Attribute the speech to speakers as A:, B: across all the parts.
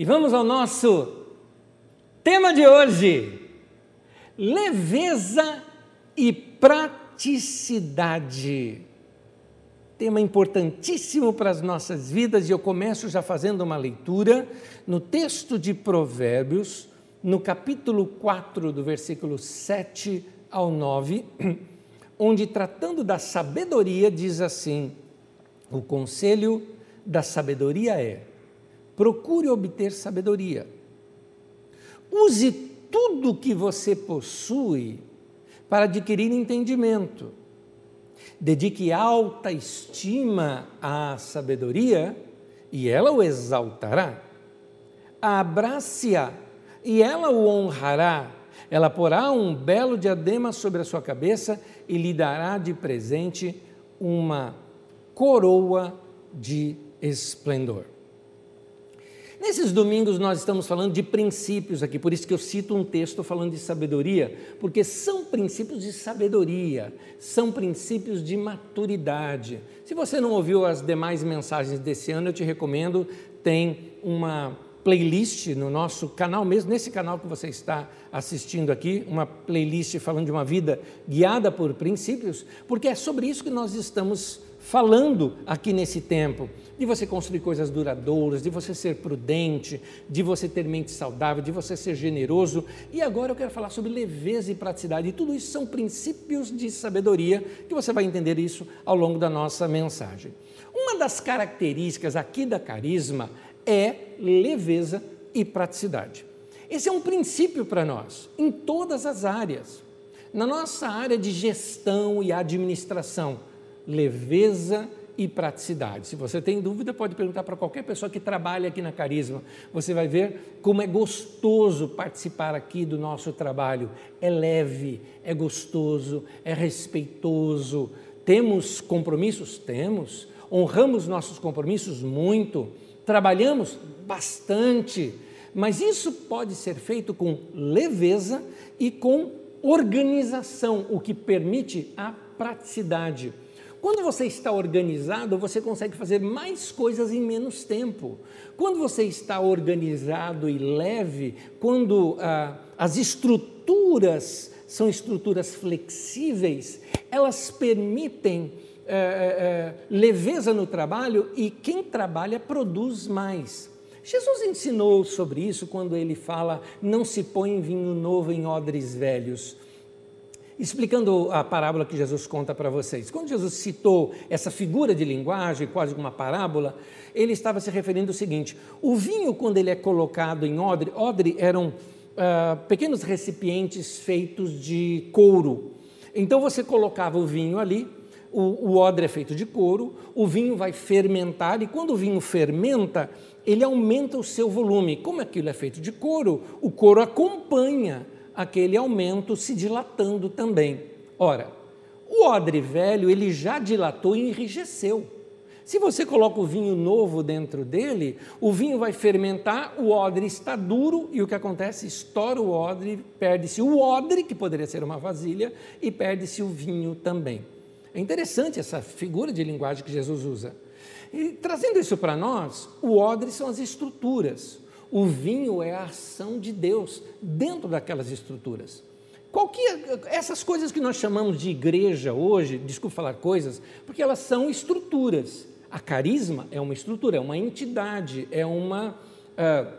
A: E vamos ao nosso tema de hoje: leveza e praticidade. Tema importantíssimo para as nossas vidas, e eu começo já fazendo uma leitura no texto de Provérbios, no capítulo 4, do versículo 7 ao 9, onde, tratando da sabedoria, diz assim: o conselho da sabedoria é: procure obter sabedoria. Use tudo que você possui para adquirir entendimento. Dedique alta estima à sabedoria e ela o exaltará. Abrace-a e ela o honrará. Ela porá um belo diadema sobre a sua cabeça e lhe dará de presente uma coroa de esplendor. Nesses domingos nós estamos falando de princípios aqui, por isso que eu cito um texto falando de sabedoria, porque são princípios de sabedoria, são princípios de maturidade. Se você não ouviu as demais mensagens desse ano, eu te recomendo, tem uma playlist no nosso canal mesmo, nesse canal que você está assistindo aqui, uma playlist falando de uma vida guiada por princípios, porque é sobre isso que nós estamos falando aqui nesse tempo, de você construir coisas duradouras, de você ser prudente, de você ter mente saudável, de você ser generoso. E agora eu quero falar sobre leveza e praticidade. E tudo isso são princípios de sabedoria que você vai entender isso ao longo da nossa mensagem. Uma das características aqui da carisma é leveza e praticidade. Esse é um princípio para nós, em todas as áreas. Na nossa área de gestão e administração, leveza e praticidade. Se você tem dúvida, pode perguntar para qualquer pessoa que trabalha aqui na Carisma. Você vai ver como é gostoso participar aqui do nosso trabalho. É leve, é gostoso, é respeitoso. Temos compromissos? Temos. Honramos nossos compromissos? Muito. Trabalhamos? Bastante. Mas isso pode ser feito com leveza e com organização, o que permite a praticidade. Quando você está organizado, você consegue fazer mais coisas em menos tempo. Quando você está organizado e leve, quando ah, as estruturas são estruturas flexíveis, elas permitem eh, eh, eh, leveza no trabalho e quem trabalha produz mais. Jesus ensinou sobre isso quando ele fala: não se põe vinho novo em odres velhos explicando a parábola que Jesus conta para vocês. Quando Jesus citou essa figura de linguagem, quase uma parábola, ele estava se referindo ao seguinte: o vinho, quando ele é colocado em odre, odre eram uh, pequenos recipientes feitos de couro. Então você colocava o vinho ali, o, o odre é feito de couro, o vinho vai fermentar, e quando o vinho fermenta, ele aumenta o seu volume. Como aquilo é feito de couro, o couro acompanha aquele aumento se dilatando também. Ora, o odre velho ele já dilatou e enrijeceu. Se você coloca o vinho novo dentro dele, o vinho vai fermentar, o odre está duro e o que acontece? Estoura o odre, perde-se o odre, que poderia ser uma vasilha, e perde-se o vinho também. É interessante essa figura de linguagem que Jesus usa. E trazendo isso para nós, o odre são as estruturas. O vinho é a ação de Deus dentro daquelas estruturas. Qualquer, essas coisas que nós chamamos de igreja hoje, desculpa falar coisas, porque elas são estruturas. A carisma é uma estrutura, é uma entidade, é uma, uh,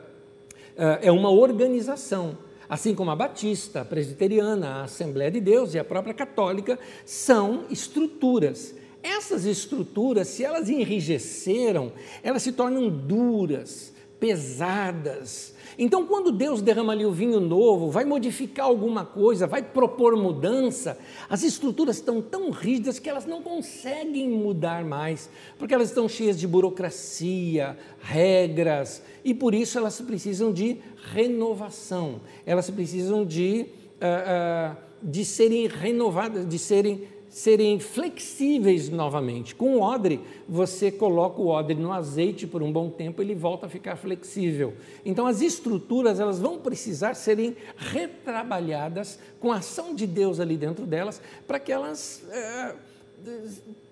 A: é uma organização. Assim como a batista, a presbiteriana, a Assembleia de Deus e a própria católica são estruturas. Essas estruturas, se elas enrijeceram, elas se tornam duras, pesadas. Então, quando Deus derrama ali o vinho novo, vai modificar alguma coisa, vai propor mudança, as estruturas estão tão rígidas que elas não conseguem mudar mais, porque elas estão cheias de burocracia, regras, e por isso elas precisam de renovação, elas precisam de, uh, uh, de serem renovadas, de serem serem flexíveis novamente. Com o odre, você coloca o odre no azeite por um bom tempo, ele volta a ficar flexível. Então as estruturas elas vão precisar serem retrabalhadas com a ação de Deus ali dentro delas, para que elas é,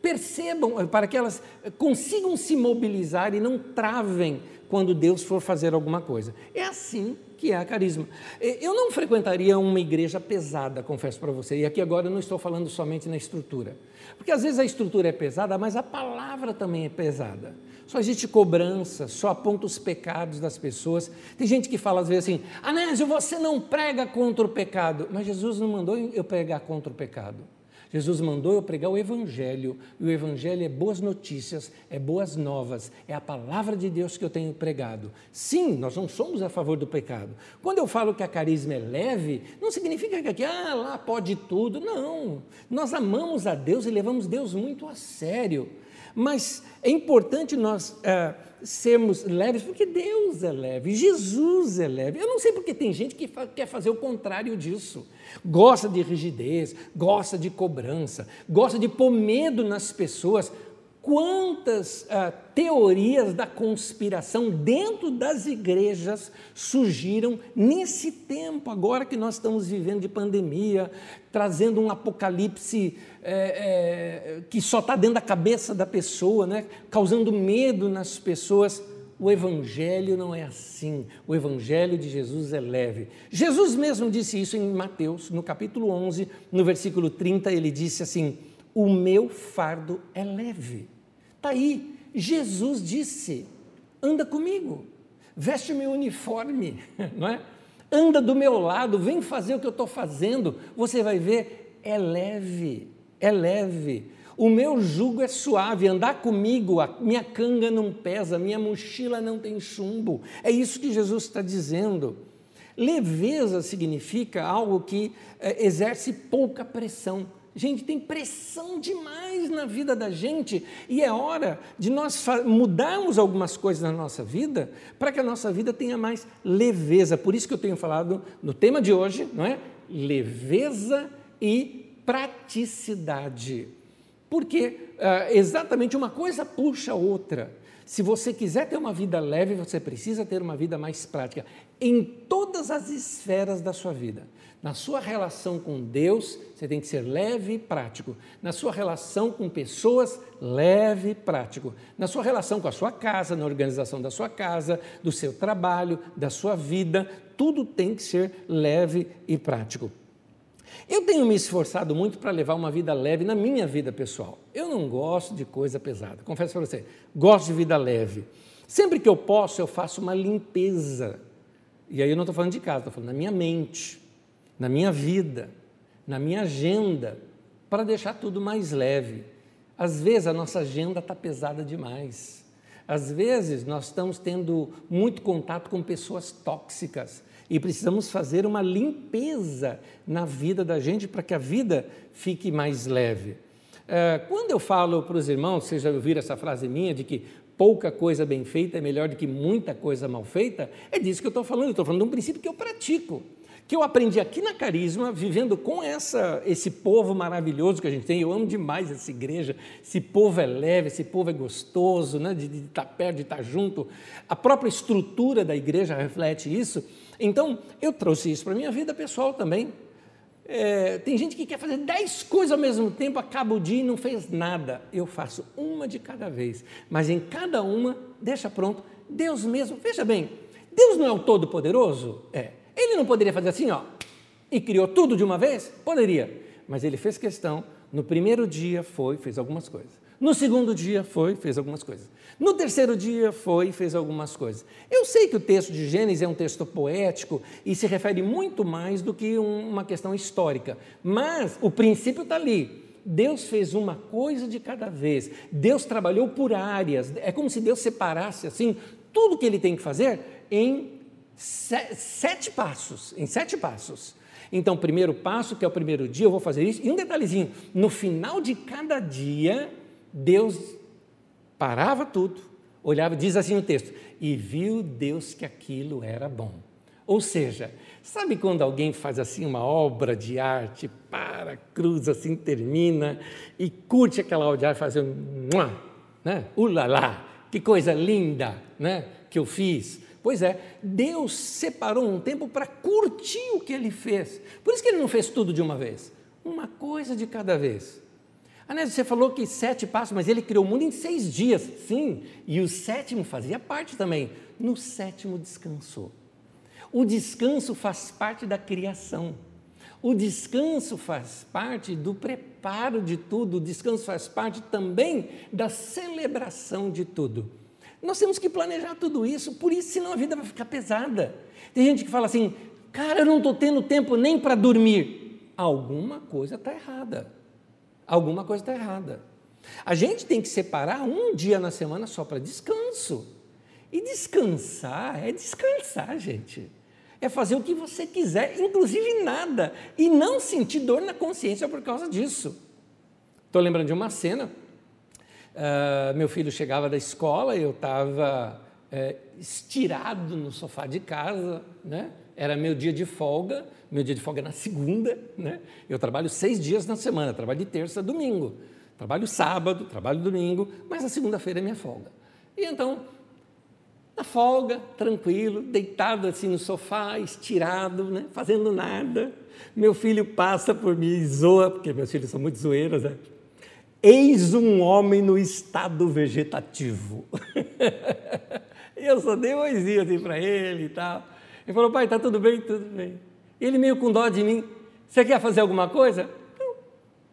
A: percebam, para que elas consigam se mobilizar e não travem quando Deus for fazer alguma coisa. É assim que é a carisma. Eu não frequentaria uma igreja pesada, confesso para você, e aqui agora eu não estou falando somente na estrutura, porque às vezes a estrutura é pesada, mas a palavra também é pesada. Só existe cobrança, só aponta os pecados das pessoas. Tem gente que fala às vezes assim: Anésio, você não prega contra o pecado. Mas Jesus não mandou eu pregar contra o pecado. Jesus mandou eu pregar o Evangelho, e o Evangelho é boas notícias, é boas novas, é a palavra de Deus que eu tenho pregado. Sim, nós não somos a favor do pecado. Quando eu falo que a carisma é leve, não significa que aqui, ah, lá pode tudo. Não. Nós amamos a Deus e levamos Deus muito a sério. Mas é importante nós é, sermos leves, porque Deus é leve, Jesus é leve. Eu não sei porque tem gente que fa quer fazer o contrário disso. Gosta de rigidez, gosta de cobrança, gosta de pôr medo nas pessoas quantas ah, teorias da conspiração dentro das igrejas surgiram nesse tempo, agora que nós estamos vivendo de pandemia, trazendo um apocalipse é, é, que só está dentro da cabeça da pessoa, né? causando medo nas pessoas. O Evangelho não é assim. O Evangelho de Jesus é leve. Jesus mesmo disse isso em Mateus, no capítulo 11, no versículo 30, ele disse assim: O meu fardo é leve Está aí, Jesus disse: anda comigo, veste meu uniforme, não é? Anda do meu lado, vem fazer o que eu estou fazendo. Você vai ver, é leve, é leve. O meu jugo é suave, andar comigo, a minha canga não pesa, minha mochila não tem chumbo. É isso que Jesus está dizendo. Leveza significa algo que é, exerce pouca pressão. Gente, tem pressão demais na vida da gente e é hora de nós mudarmos algumas coisas na nossa vida para que a nossa vida tenha mais leveza. Por isso que eu tenho falado no tema de hoje, não é? Leveza e praticidade. Porque uh, exatamente uma coisa puxa a outra. Se você quiser ter uma vida leve, você precisa ter uma vida mais prática em todas as esferas da sua vida. Na sua relação com Deus, você tem que ser leve e prático. Na sua relação com pessoas, leve e prático. Na sua relação com a sua casa, na organização da sua casa, do seu trabalho, da sua vida, tudo tem que ser leve e prático. Eu tenho me esforçado muito para levar uma vida leve na minha vida pessoal. Eu não gosto de coisa pesada, confesso para você. Gosto de vida leve. Sempre que eu posso, eu faço uma limpeza. E aí eu não estou falando de casa, estou falando na minha mente na minha vida, na minha agenda, para deixar tudo mais leve. Às vezes a nossa agenda está pesada demais. Às vezes nós estamos tendo muito contato com pessoas tóxicas e precisamos fazer uma limpeza na vida da gente para que a vida fique mais leve. É, quando eu falo para os irmãos, vocês já ouviram essa frase minha de que pouca coisa bem feita é melhor do que muita coisa mal feita, é disso que eu estou falando. Estou falando de um princípio que eu pratico que eu aprendi aqui na Carisma, vivendo com essa, esse povo maravilhoso que a gente tem. Eu amo demais essa igreja. Esse povo é leve, esse povo é gostoso, né? de, estar perto, de estar junto. A própria estrutura da igreja reflete isso. Então, eu trouxe isso para a minha vida pessoal também. É, tem gente que quer fazer dez coisas ao mesmo tempo, acaba o dia e não fez nada. Eu faço uma de cada vez, mas em cada uma, deixa pronto. Deus mesmo, veja bem, Deus não é o Todo-Poderoso? É. Ele não poderia fazer assim, ó, e criou tudo de uma vez? Poderia. Mas ele fez questão, no primeiro dia foi, fez algumas coisas. No segundo dia foi, fez algumas coisas. No terceiro dia foi, fez algumas coisas. Eu sei que o texto de Gênesis é um texto poético e se refere muito mais do que uma questão histórica, mas o princípio está ali. Deus fez uma coisa de cada vez. Deus trabalhou por áreas. É como se Deus separasse assim tudo que ele tem que fazer em sete passos, em sete passos. Então, primeiro passo, que é o primeiro dia, eu vou fazer isso. E um detalhezinho: no final de cada dia, Deus parava tudo, olhava, diz assim o texto, e viu Deus que aquilo era bom. Ou seja, sabe quando alguém faz assim uma obra de arte, para, cruza assim, termina e curte aquela obra de arte, fazendo, né? Ulala, que coisa linda, né? Que eu fiz. Pois é, Deus separou um tempo para curtir o que ele fez. Por isso que ele não fez tudo de uma vez, uma coisa de cada vez. Anésio, você falou que sete passos, mas ele criou o mundo em seis dias. Sim, e o sétimo fazia parte também. No sétimo descansou. O descanso faz parte da criação. O descanso faz parte do preparo de tudo, o descanso faz parte também da celebração de tudo. Nós temos que planejar tudo isso, por isso, senão a vida vai ficar pesada. Tem gente que fala assim, cara, eu não estou tendo tempo nem para dormir. Alguma coisa está errada. Alguma coisa está errada. A gente tem que separar um dia na semana só para descanso. E descansar é descansar, gente é fazer o que você quiser, inclusive nada, e não sentir dor na consciência por causa disso. Estou lembrando de uma cena. Uh, meu filho chegava da escola, eu estava é, estirado no sofá de casa, né? Era meu dia de folga, meu dia de folga é na segunda, né? Eu trabalho seis dias na semana, trabalho de terça a domingo, trabalho sábado, trabalho domingo, mas a segunda-feira é minha folga. E então na folga, tranquilo, deitado assim no sofá, estirado, né? fazendo nada. Meu filho passa por mim e zoa, porque meus filhos são muito zoeiros, né? Eis um homem no estado vegetativo. eu só dei oizinho assim para ele e tal. Ele falou, pai, está tudo bem? Tudo bem. Ele meio com dó de mim. Você quer fazer alguma coisa? Não,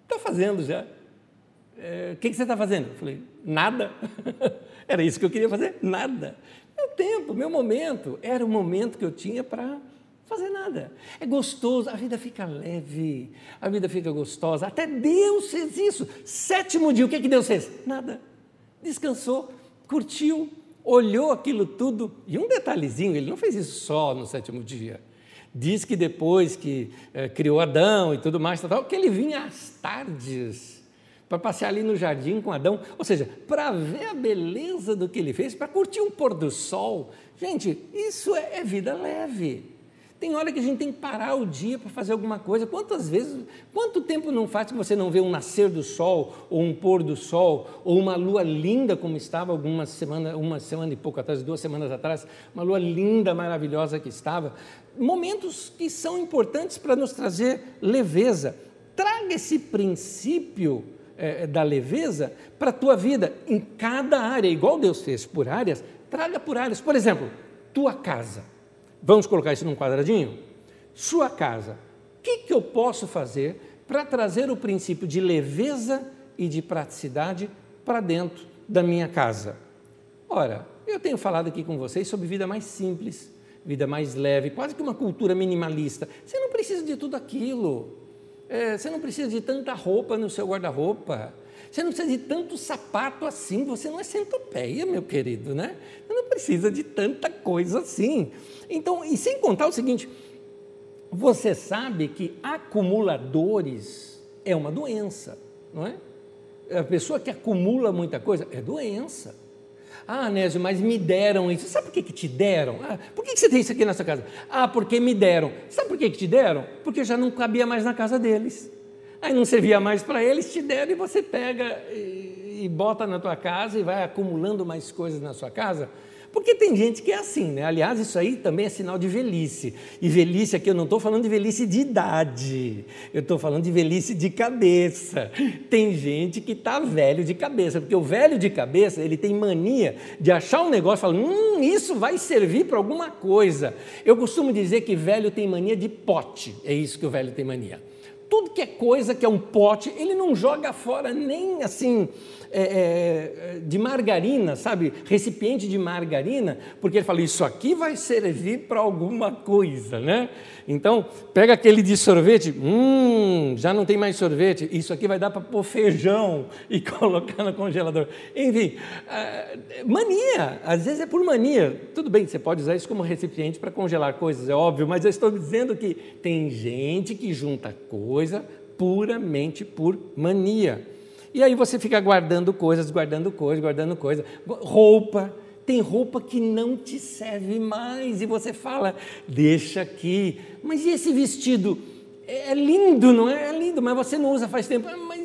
A: estou fazendo já. É, o que, que você está fazendo? Eu falei, nada. Era isso que eu queria fazer, nada. Meu tempo, meu momento, era o momento que eu tinha para fazer nada. É gostoso, a vida fica leve, a vida fica gostosa. Até Deus fez isso. Sétimo dia, o que, que Deus fez? Nada. Descansou, curtiu, olhou aquilo tudo. E um detalhezinho, ele não fez isso só no sétimo dia. Diz que depois que é, criou Adão e tudo mais, tal, que ele vinha às tardes para passear ali no jardim com Adão, ou seja, para ver a beleza do que ele fez, para curtir um pôr do sol. Gente, isso é, é vida leve. Tem hora que a gente tem que parar o dia para fazer alguma coisa. Quantas vezes, quanto tempo não faz que você não vê um nascer do sol, ou um pôr do sol, ou uma lua linda como estava algumas semanas, uma semana e pouco atrás, duas semanas atrás, uma lua linda, maravilhosa que estava. Momentos que são importantes para nos trazer leveza. Traga esse princípio é, da leveza para a tua vida em cada área, igual Deus fez por áreas, traga por áreas. Por exemplo, tua casa. Vamos colocar isso num quadradinho? Sua casa. O que, que eu posso fazer para trazer o princípio de leveza e de praticidade para dentro da minha casa? Ora, eu tenho falado aqui com vocês sobre vida mais simples, vida mais leve, quase que uma cultura minimalista. Você não precisa de tudo aquilo. É, você não precisa de tanta roupa no seu guarda-roupa. Você não precisa de tanto sapato assim. Você não é centopeia, meu querido, né? Você não precisa de tanta coisa assim. Então, e sem contar o seguinte: você sabe que acumuladores é uma doença, não é? A pessoa que acumula muita coisa é doença. Ah, Anésio, mas me deram isso. Sabe por que, que te deram? Ah, por que, que você tem isso aqui na sua casa? Ah, porque me deram. Sabe por que, que te deram? Porque já não cabia mais na casa deles. Aí não servia mais para eles, te deram e você pega e, e bota na tua casa e vai acumulando mais coisas na sua casa. Porque tem gente que é assim, né? Aliás, isso aí também é sinal de velhice. E velhice aqui eu não estou falando de velhice de idade, eu estou falando de velhice de cabeça. Tem gente que está velho de cabeça, porque o velho de cabeça ele tem mania de achar um negócio e falar: hum, isso vai servir para alguma coisa. Eu costumo dizer que velho tem mania de pote, é isso que o velho tem mania tudo que é coisa que é um pote, ele não joga fora nem assim é, é, de margarina, sabe? Recipiente de margarina, porque ele fala, isso aqui vai servir para alguma coisa, né? Então, pega aquele de sorvete, hum, já não tem mais sorvete, isso aqui vai dar para pôr feijão e colocar no congelador. Enfim, é, mania, às vezes é por mania. Tudo bem, você pode usar isso como recipiente para congelar coisas, é óbvio, mas eu estou dizendo que tem gente que junta coisa puramente por mania. E aí você fica guardando coisas, guardando coisas, guardando coisas. Roupa, tem roupa que não te serve mais e você fala, deixa aqui. Mas e esse vestido? É lindo, não é? É lindo, mas você não usa faz tempo. Ah, mas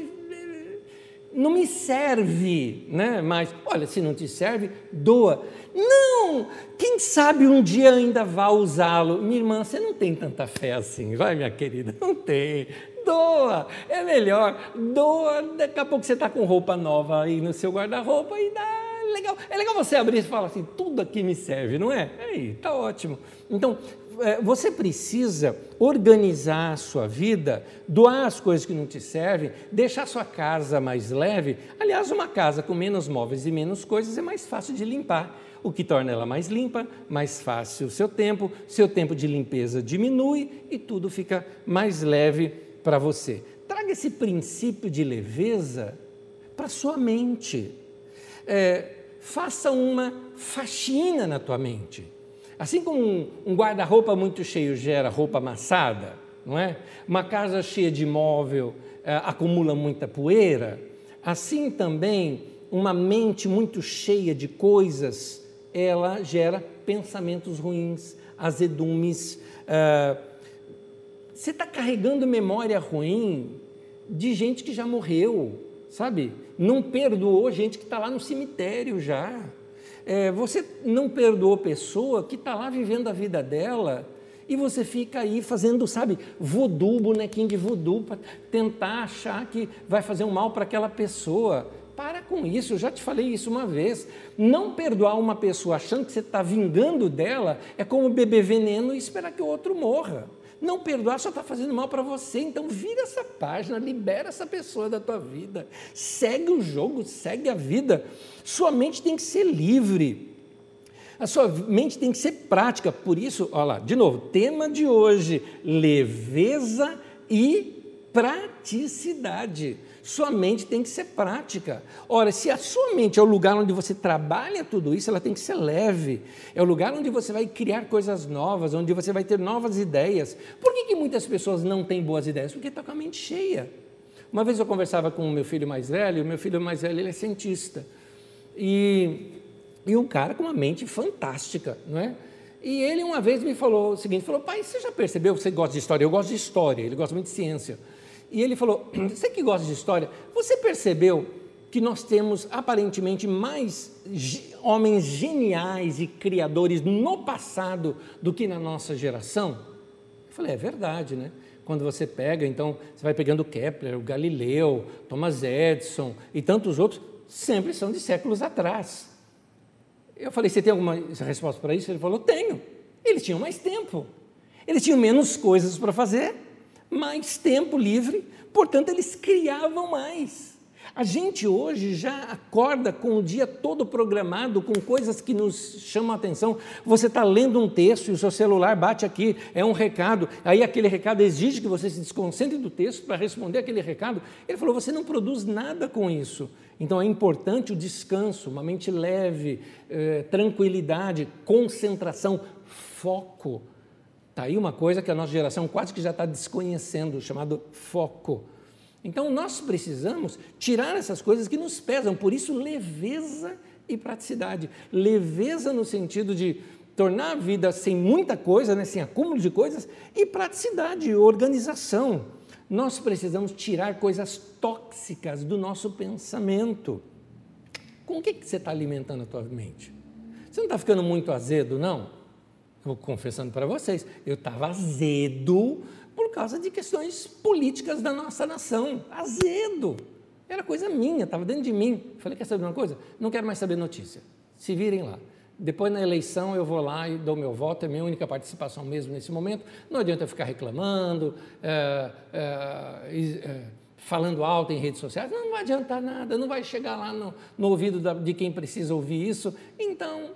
A: não me serve, né? Mas, olha, se não te serve, doa. Não! Quem sabe um dia ainda vá usá-lo. Minha irmã, você não tem tanta fé assim, vai, minha querida? Não tem doa, é melhor. Doa, daqui a pouco você está com roupa nova aí no seu guarda-roupa e dá legal. É legal você abrir e falar assim, tudo aqui me serve, não é? Aí, tá ótimo. Então, você precisa organizar a sua vida, doar as coisas que não te servem, deixar a sua casa mais leve. Aliás, uma casa com menos móveis e menos coisas é mais fácil de limpar, o que torna ela mais limpa, mais fácil o seu tempo, seu tempo de limpeza diminui e tudo fica mais leve para você. Traga esse princípio de leveza para sua mente. É, faça uma faxina na tua mente. Assim como um, guarda-roupa muito cheio gera roupa amassada, não é? Uma casa cheia de móvel é, acumula muita poeira, assim também uma mente muito cheia de coisas, ela gera pensamentos ruins, azedumes. É, você está carregando memória ruim de gente que já morreu, sabe? Não perdoou gente que está lá no cemitério já. É, você não perdoou pessoa que está lá vivendo a vida dela e você fica aí fazendo, sabe, voodoo, bonequinho de voodoo, para tentar achar que vai fazer um mal para aquela pessoa. Para com isso, eu já te falei isso uma vez. Não perdoar uma pessoa achando que você está vingando dela é como beber veneno e esperar que o outro morra. Não perdoar só está fazendo mal para você, então vira essa página, libera essa pessoa da tua vida, segue o jogo, segue a vida. Sua mente tem que ser livre. A sua mente tem que ser prática. Por isso, olha lá, de novo, tema de hoje: leveza e praticidade. Sua mente tem que ser prática. Ora, se a sua mente é o lugar onde você trabalha tudo isso, ela tem que ser leve. É o lugar onde você vai criar coisas novas, onde você vai ter novas ideias. Por que, que muitas pessoas não têm boas ideias? Porque está com a mente cheia. Uma vez eu conversava com o meu filho mais velho, o meu filho mais velho ele é cientista. E, e um cara com uma mente fantástica, não é? E ele uma vez me falou o seguinte, falou, pai, você já percebeu, você gosta de história? Eu gosto de história, ele gosta muito de ciência. E ele falou: Você que gosta de história, você percebeu que nós temos aparentemente mais homens geniais e criadores no passado do que na nossa geração? Eu falei: É verdade, né? Quando você pega, então, você vai pegando Kepler, o Galileu, Thomas Edison e tantos outros, sempre são de séculos atrás. Eu falei: Você tem alguma resposta para isso? Ele falou: Tenho. Eles tinham mais tempo, eles tinham menos coisas para fazer mais tempo livre, portanto, eles criavam mais. A gente hoje já acorda com o dia todo programado com coisas que nos chamam a atenção. Você está lendo um texto e o seu celular bate aqui, é um recado, aí aquele recado exige que você se desconcentre do texto para responder aquele recado. Ele falou: você não produz nada com isso. Então é importante o descanso, uma mente leve, eh, tranquilidade, concentração, foco. Está aí uma coisa que a nossa geração quase que já está desconhecendo, chamado foco. Então nós precisamos tirar essas coisas que nos pesam, por isso leveza e praticidade. Leveza no sentido de tornar a vida sem muita coisa, né, sem acúmulo de coisas, e praticidade, organização. Nós precisamos tirar coisas tóxicas do nosso pensamento. Com o que, que você está alimentando a tua mente? Você não está ficando muito azedo, não? Estou confessando para vocês, eu estava azedo por causa de questões políticas da nossa nação. Azedo. Era coisa minha, estava dentro de mim. Falei, quer saber uma coisa? Não quero mais saber notícia. Se virem lá. Depois na eleição eu vou lá e dou meu voto, é minha única participação mesmo nesse momento. Não adianta eu ficar reclamando, é, é, é, falando alto em redes sociais. Não, não vai adiantar nada, não vai chegar lá no, no ouvido da, de quem precisa ouvir isso. Então,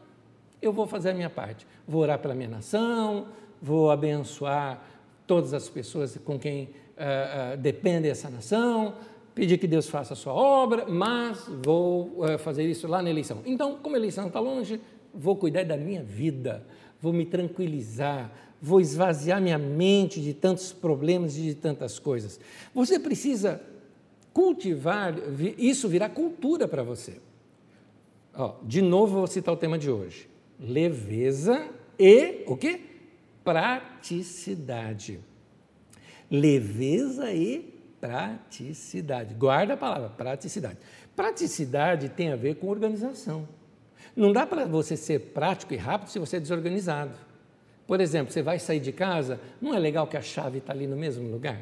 A: eu vou fazer a minha parte. Vou orar pela minha nação, vou abençoar todas as pessoas com quem uh, uh, depende essa nação, pedir que Deus faça a sua obra, mas vou uh, fazer isso lá na eleição. Então, como a eleição está longe, vou cuidar da minha vida, vou me tranquilizar, vou esvaziar minha mente de tantos problemas e de tantas coisas. Você precisa cultivar, isso virá cultura para você. De novo, vou citar o tema de hoje leveza e o que? Praticidade. Leveza e praticidade. Guarda a palavra, praticidade. Praticidade tem a ver com organização. Não dá para você ser prático e rápido se você é desorganizado. Por exemplo, você vai sair de casa, não é legal que a chave está ali no mesmo lugar?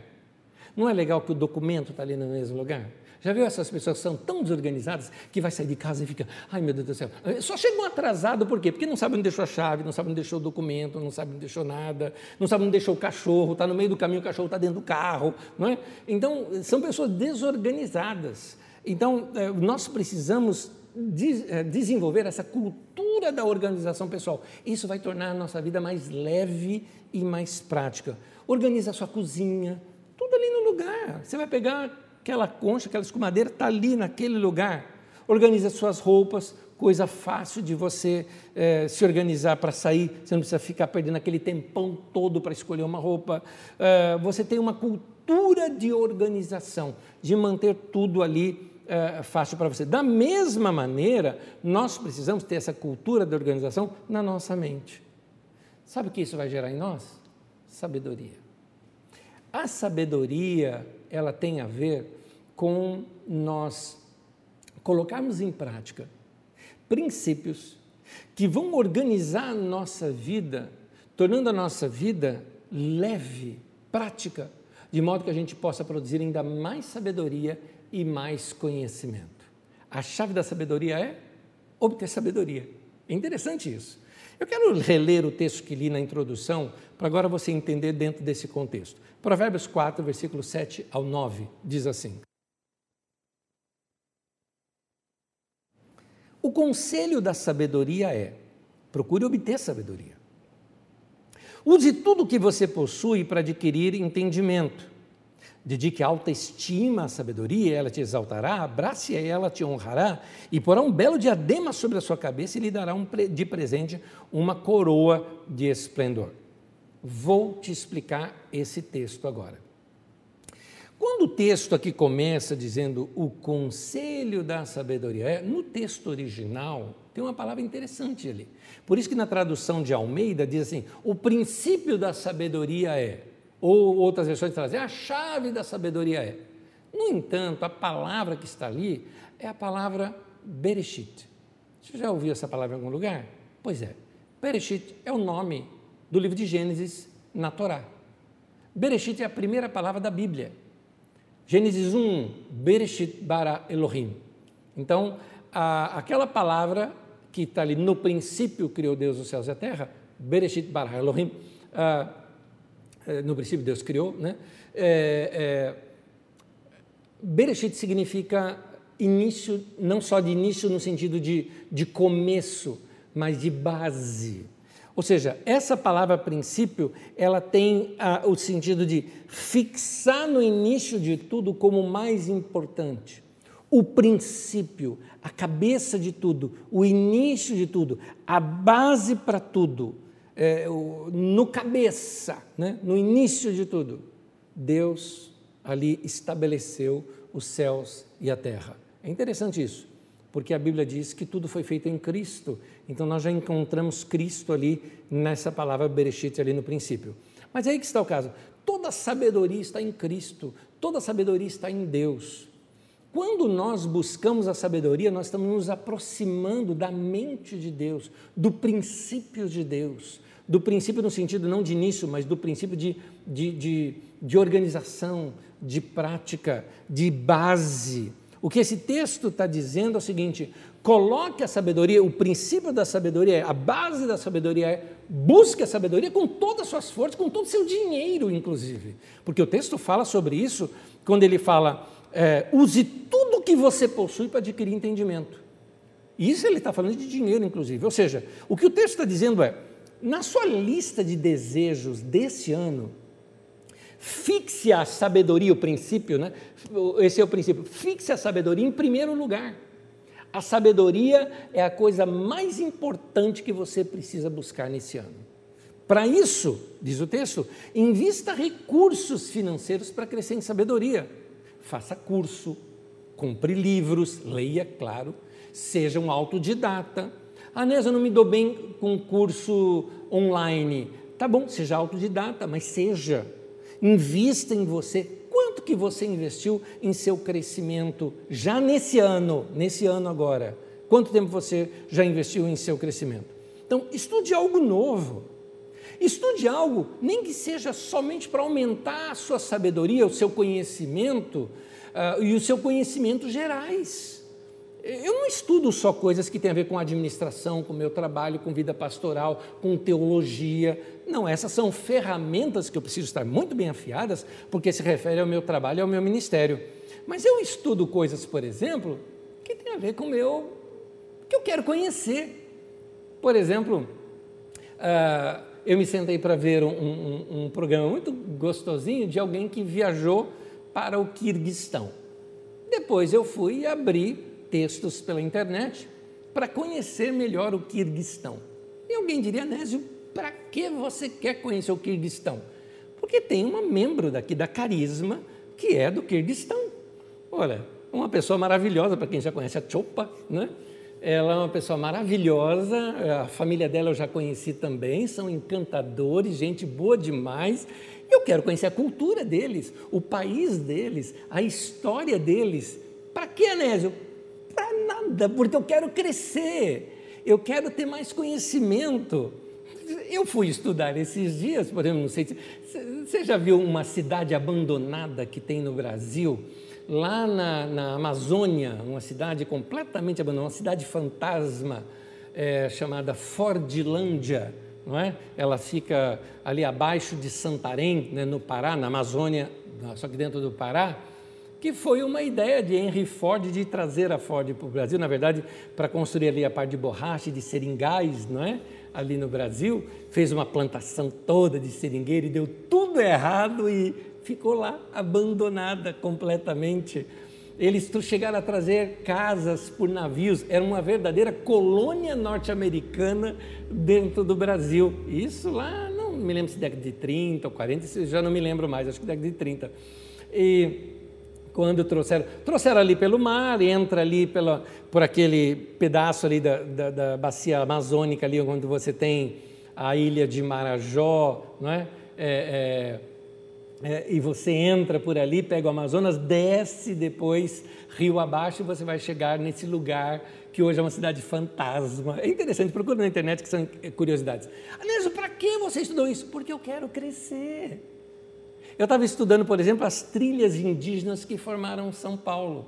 A: Não é legal que o documento está ali no mesmo lugar? Já viu essas pessoas que são tão desorganizadas que vai sair de casa e fica, ai meu Deus do céu, só chegam atrasado, por quê? Porque não sabe onde deixou a chave, não sabe onde deixou o documento, não sabe onde deixou nada, não sabe onde deixou o cachorro, está no meio do caminho, o cachorro está dentro do carro, não é? Então, são pessoas desorganizadas. Então, eh, nós precisamos eh, desenvolver essa cultura da organização pessoal. Isso vai tornar a nossa vida mais leve e mais prática. Organiza a sua cozinha, tudo ali no lugar. Você vai pegar aquela concha, aquela escumadeira está ali naquele lugar. Organiza suas roupas, coisa fácil de você é, se organizar para sair, você não precisa ficar perdendo aquele tempão todo para escolher uma roupa. É, você tem uma cultura de organização, de manter tudo ali é, fácil para você. Da mesma maneira, nós precisamos ter essa cultura de organização na nossa mente. Sabe o que isso vai gerar em nós? Sabedoria. A sabedoria ela tem a ver com nós colocarmos em prática princípios que vão organizar a nossa vida, tornando a nossa vida leve, prática, de modo que a gente possa produzir ainda mais sabedoria e mais conhecimento. A chave da sabedoria é obter sabedoria. É interessante isso. Eu quero reler o texto que li na introdução, para agora você entender dentro desse contexto. Provérbios 4, versículo 7 ao 9, diz assim: O conselho da sabedoria é: procure obter sabedoria. Use tudo o que você possui para adquirir entendimento. Dedique alta estima à sabedoria, ela te exaltará, abrace e ela te honrará, e porá um belo diadema sobre a sua cabeça e lhe dará um, de presente uma coroa de esplendor. Vou te explicar esse texto agora. Quando o texto aqui começa dizendo o conselho da sabedoria, é, no texto original tem uma palavra interessante ali. Por isso que na tradução de Almeida diz assim: o princípio da sabedoria é, ou outras versões trazem, a chave da sabedoria é. No entanto, a palavra que está ali é a palavra Bereshit. Você já ouviu essa palavra em algum lugar? Pois é. Bereshit é o nome do livro de Gênesis na Torá. Bereshit é a primeira palavra da Bíblia. Gênesis 1, Bereshit bara Elohim. Então, a, aquela palavra que está ali no princípio criou Deus os céus e a terra, Bereshit bara Elohim, eh, no princípio Deus criou, né? É, é, Bereshit significa início, não só de início no sentido de, de começo, mas de base. Ou seja, essa palavra princípio, ela tem o sentido de fixar no início de tudo como mais importante. O princípio, a cabeça de tudo, o início de tudo, a base para tudo, é, no cabeça, né? no início de tudo, Deus ali estabeleceu os céus e a terra. É interessante isso porque a Bíblia diz que tudo foi feito em Cristo. Então nós já encontramos Cristo ali nessa palavra Bereshit ali no princípio. Mas é aí que está o caso. Toda sabedoria está em Cristo, toda sabedoria está em Deus. Quando nós buscamos a sabedoria, nós estamos nos aproximando da mente de Deus, do princípio de Deus, do princípio no sentido não de início, mas do princípio de, de, de, de organização, de prática, de base. O que esse texto está dizendo é o seguinte: coloque a sabedoria, o princípio da sabedoria, a base da sabedoria é busque a sabedoria com todas as suas forças, com todo o seu dinheiro, inclusive. Porque o texto fala sobre isso quando ele fala: é, use tudo que você possui para adquirir entendimento. Isso ele está falando de dinheiro, inclusive. Ou seja, o que o texto está dizendo é: na sua lista de desejos desse ano, Fixe a sabedoria, o princípio, né? Esse é o princípio. Fixe a sabedoria em primeiro lugar. A sabedoria é a coisa mais importante que você precisa buscar nesse ano. Para isso, diz o texto, invista recursos financeiros para crescer em sabedoria. Faça curso, compre livros, leia, claro, seja um autodidata. Ah, Nessa, eu não me dou bem com curso online. Tá bom, seja autodidata, mas seja invista em você. Quanto que você investiu em seu crescimento já nesse ano, nesse ano agora? Quanto tempo você já investiu em seu crescimento? Então, estude algo novo. estude algo, nem que seja somente para aumentar a sua sabedoria, o seu conhecimento uh, e o seu conhecimento gerais. Eu não estudo só coisas que têm a ver com administração, com meu trabalho, com vida pastoral, com teologia. Não, essas são ferramentas que eu preciso estar muito bem afiadas, porque se refere ao meu trabalho e ao meu ministério. Mas eu estudo coisas, por exemplo, que têm a ver com o meu. que eu quero conhecer. Por exemplo, uh, eu me sentei para ver um, um, um programa muito gostosinho de alguém que viajou para o Quirguistão. Depois eu fui e abri textos pela internet para conhecer melhor o Quirguistão. E alguém diria, Nésio, para que você quer conhecer o Quirguistão? Porque tem uma membro daqui da Carisma que é do Quirguistão. Olha, uma pessoa maravilhosa, para quem já conhece a Chopa, né? Ela é uma pessoa maravilhosa, a família dela eu já conheci também, são encantadores, gente boa demais. Eu quero conhecer a cultura deles, o país deles, a história deles. Para que, Anésio? Para nada, porque eu quero crescer, eu quero ter mais conhecimento. Eu fui estudar esses dias, por exemplo, não sei se você já viu uma cidade abandonada que tem no Brasil, lá na, na Amazônia, uma cidade completamente abandonada, uma cidade fantasma é, chamada Fordlândia, não é? Ela fica ali abaixo de Santarém, né, no Pará, na Amazônia, só que dentro do Pará que foi uma ideia de Henry Ford de trazer a Ford para o Brasil, na verdade, para construir ali a parte de borracha de seringais, não é? Ali no Brasil, fez uma plantação toda de seringueira e deu tudo errado e ficou lá abandonada completamente. Eles chegaram a trazer casas por navios, era uma verdadeira colônia norte-americana dentro do Brasil. Isso lá, não me lembro se década de 30 ou 40, já não me lembro mais, acho que década de 30. E quando trouxeram, trouxeram ali pelo mar, entra ali pela, por aquele pedaço ali da, da, da, bacia amazônica ali, onde você tem a ilha de Marajó, não é? é, é, é e você entra por ali, pega o Amazonas, desce depois rio abaixo e você vai chegar nesse lugar que hoje é uma cidade fantasma. É interessante, procura na internet que são curiosidades. Aliás, para que você estudou isso? Porque eu quero crescer. Eu estava estudando, por exemplo, as trilhas indígenas que formaram São Paulo.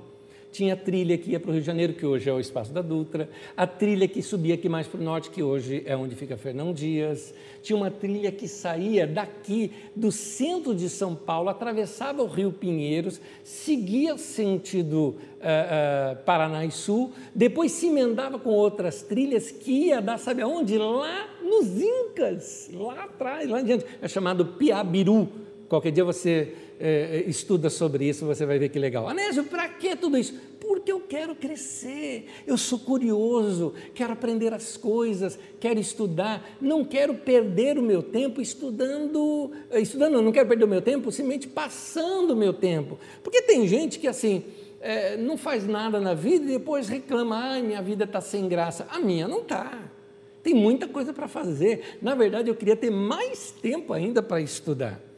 A: Tinha a trilha que ia para o Rio de Janeiro, que hoje é o Espaço da Dutra, a trilha que subia aqui mais para o norte, que hoje é onde fica Fernão Dias, tinha uma trilha que saía daqui, do centro de São Paulo, atravessava o Rio Pinheiros, seguia sentido uh, uh, Paraná e Sul, depois se emendava com outras trilhas que ia dar, sabe aonde? Lá nos Incas, lá atrás, lá adiante, é chamado Piabiru, Qualquer dia você é, estuda sobre isso, você vai ver que legal. Anésio, para que tudo isso? Porque eu quero crescer, eu sou curioso, quero aprender as coisas, quero estudar, não quero perder o meu tempo estudando, eh, estudando, não quero perder o meu tempo simplesmente passando o meu tempo. Porque tem gente que assim, é, não faz nada na vida e depois reclama, ai, minha vida está sem graça. A minha não está. Tem muita coisa para fazer. Na verdade, eu queria ter mais tempo ainda para estudar.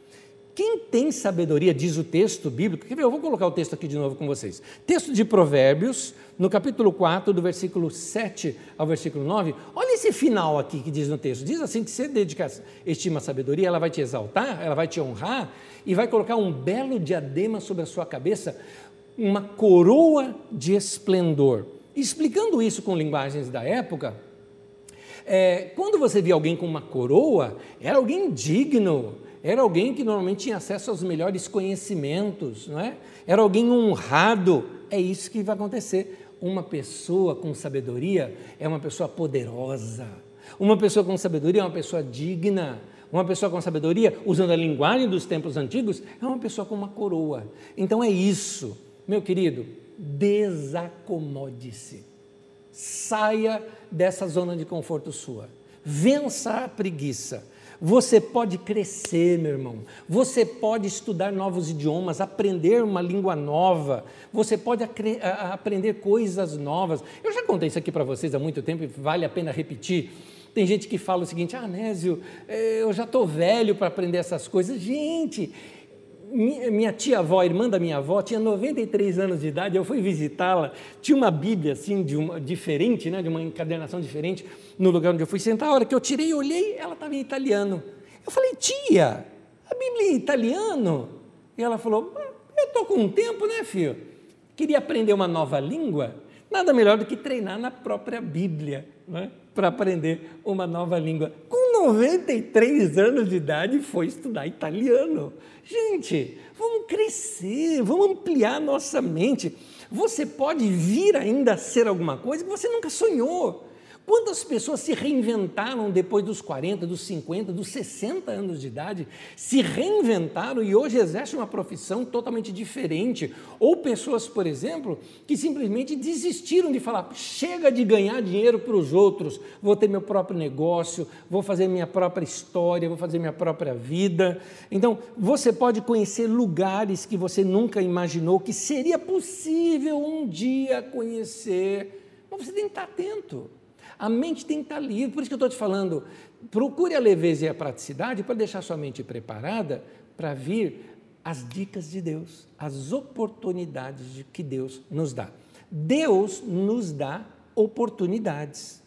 A: Quem tem sabedoria, diz o texto bíblico, ver? Eu vou colocar o texto aqui de novo com vocês. Texto de Provérbios, no capítulo 4, do versículo 7 ao versículo 9. Olha esse final aqui que diz no texto. Diz assim: que se dedicar, estima a sabedoria, ela vai te exaltar, ela vai te honrar e vai colocar um belo diadema sobre a sua cabeça, uma coroa de esplendor. Explicando isso com linguagens da época, é, quando você via alguém com uma coroa, era alguém digno, era alguém que normalmente tinha acesso aos melhores conhecimentos, não é? Era alguém honrado. É isso que vai acontecer. Uma pessoa com sabedoria é uma pessoa poderosa. Uma pessoa com sabedoria é uma pessoa digna. Uma pessoa com sabedoria, usando a linguagem dos tempos antigos, é uma pessoa com uma coroa. Então é isso, meu querido, desacomode-se. Saia dessa zona de conforto sua. Vença a preguiça você pode crescer, meu irmão. Você pode estudar novos idiomas, aprender uma língua nova. Você pode aprender coisas novas. Eu já contei isso aqui para vocês há muito tempo e vale a pena repetir. Tem gente que fala o seguinte: Ah, Nésio, eh, eu já estou velho para aprender essas coisas. Gente, minha tia-avó, irmã da minha avó, tinha 93 anos de idade, eu fui visitá-la, tinha uma Bíblia assim, de uma, diferente, né, de uma encadernação diferente, no lugar onde eu fui sentar. A hora que eu tirei olhei, ela estava em italiano. Eu falei, tia, a Bíblia é em italiano? E ela falou, eu estou com um tempo, né, filho? Queria aprender uma nova língua? Nada melhor do que treinar na própria Bíblia, né? para aprender uma nova língua. Com 93 anos de idade, foi estudar italiano. Gente, vamos crescer, vamos ampliar nossa mente. Você pode vir ainda a ser alguma coisa que você nunca sonhou. Quantas pessoas se reinventaram depois dos 40, dos 50, dos 60 anos de idade? Se reinventaram e hoje exercem uma profissão totalmente diferente. Ou pessoas, por exemplo, que simplesmente desistiram de falar: chega de ganhar dinheiro para os outros, vou ter meu próprio negócio, vou fazer minha própria história, vou fazer minha própria vida. Então, você pode conhecer lugares que você nunca imaginou que seria possível um dia conhecer, mas você tem que estar atento. A mente tem que estar livre, por isso que eu estou te falando, procure a leveza e a praticidade para deixar sua mente preparada para vir as dicas de Deus, as oportunidades que Deus nos dá. Deus nos dá oportunidades.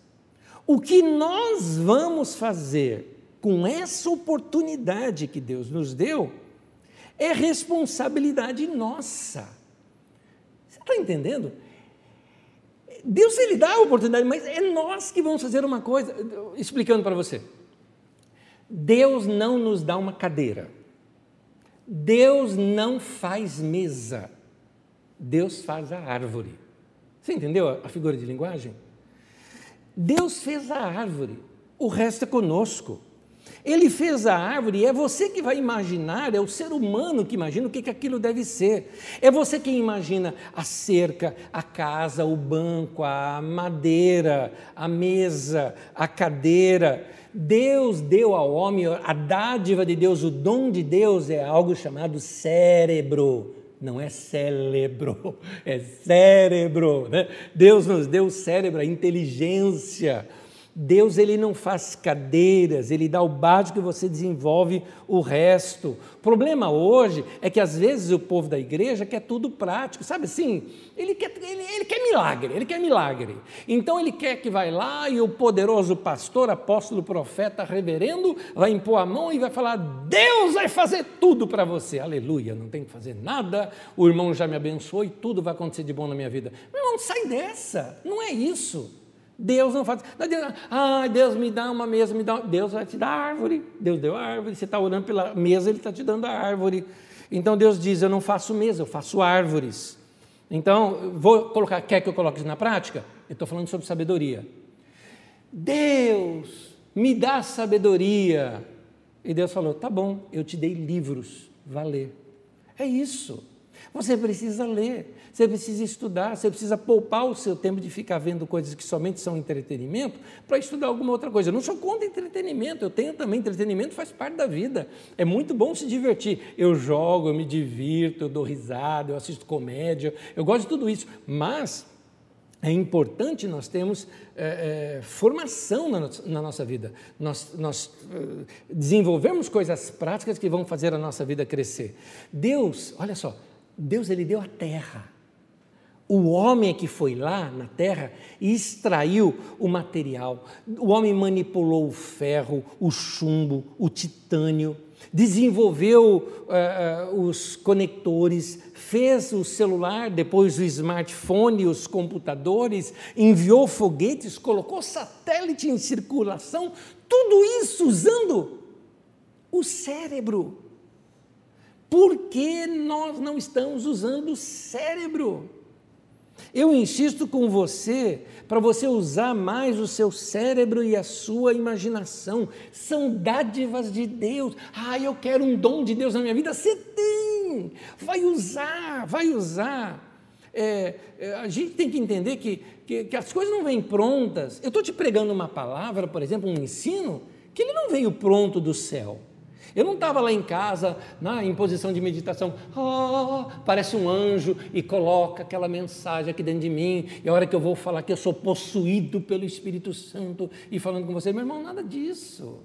A: O que nós vamos fazer com essa oportunidade que Deus nos deu é responsabilidade nossa. Você está entendendo? Deus ele dá a oportunidade, mas é nós que vamos fazer uma coisa. Explicando para você. Deus não nos dá uma cadeira. Deus não faz mesa. Deus faz a árvore. Você entendeu a figura de linguagem? Deus fez a árvore, o resto é conosco. Ele fez a árvore e é você que vai imaginar, é o ser humano que imagina o que, que aquilo deve ser. É você quem imagina a cerca, a casa, o banco, a madeira, a mesa, a cadeira. Deus deu ao homem a dádiva de Deus, o dom de Deus é algo chamado cérebro. Não é cérebro, é cérebro. Né? Deus nos deu o cérebro, a inteligência Deus ele não faz cadeiras, ele dá o básico e você desenvolve o resto. O problema hoje é que às vezes o povo da igreja quer tudo prático, sabe assim? Ele quer, ele, ele quer milagre, ele quer milagre. Então ele quer que vai lá e o poderoso pastor, apóstolo, profeta, reverendo vai impor a mão e vai falar: Deus vai fazer tudo para você. Aleluia, não tem que fazer nada, o irmão já me abençoou e tudo vai acontecer de bom na minha vida. Meu irmão, sai dessa, não é isso. Deus não faz. Ah, Deus me dá uma mesa, me dá. Deus vai te dar árvore. Deus deu árvore. Você está orando pela mesa, Ele está te dando a árvore. Então Deus diz: Eu não faço mesa, eu faço árvores. Então, vou colocar, quer que eu coloque isso na prática? Eu estou falando sobre sabedoria. Deus me dá sabedoria. E Deus falou: Tá bom, eu te dei livros, valer. É isso. Você precisa ler, você precisa estudar, você precisa poupar o seu tempo de ficar vendo coisas que somente são entretenimento para estudar alguma outra coisa. Eu não sou contra entretenimento, eu tenho também entretenimento, faz parte da vida. É muito bom se divertir. Eu jogo, eu me divirto, eu dou risada, eu assisto comédia, eu gosto de tudo isso. Mas é importante nós termos é, é, formação na, na, nossa vida, nós, nós desenvolvemos coisas práticas que vão fazer a nossa vida crescer. Deus, olha só, Deus ele deu a terra. O homem que foi lá na terra e extraiu o material. O homem manipulou o ferro, o chumbo, o titânio, desenvolveu uh, os conectores, fez o celular, depois o smartphone, os computadores, enviou foguetes, colocou satélite em circulação, tudo isso usando o cérebro. Por que nós não estamos usando o cérebro? Eu insisto com você para você usar mais o seu cérebro e a sua imaginação. São dádivas de Deus. Ah, eu quero um dom de Deus na minha vida. Você tem. Vai usar, vai usar. É, é, a gente tem que entender que, que, que as coisas não vêm prontas. Eu estou te pregando uma palavra, por exemplo, um ensino, que ele não veio pronto do céu. Eu não estava lá em casa, na, em posição de meditação, oh, parece um anjo e coloca aquela mensagem aqui dentro de mim, e a hora que eu vou falar que eu sou possuído pelo Espírito Santo e falando com você, meu irmão, nada disso.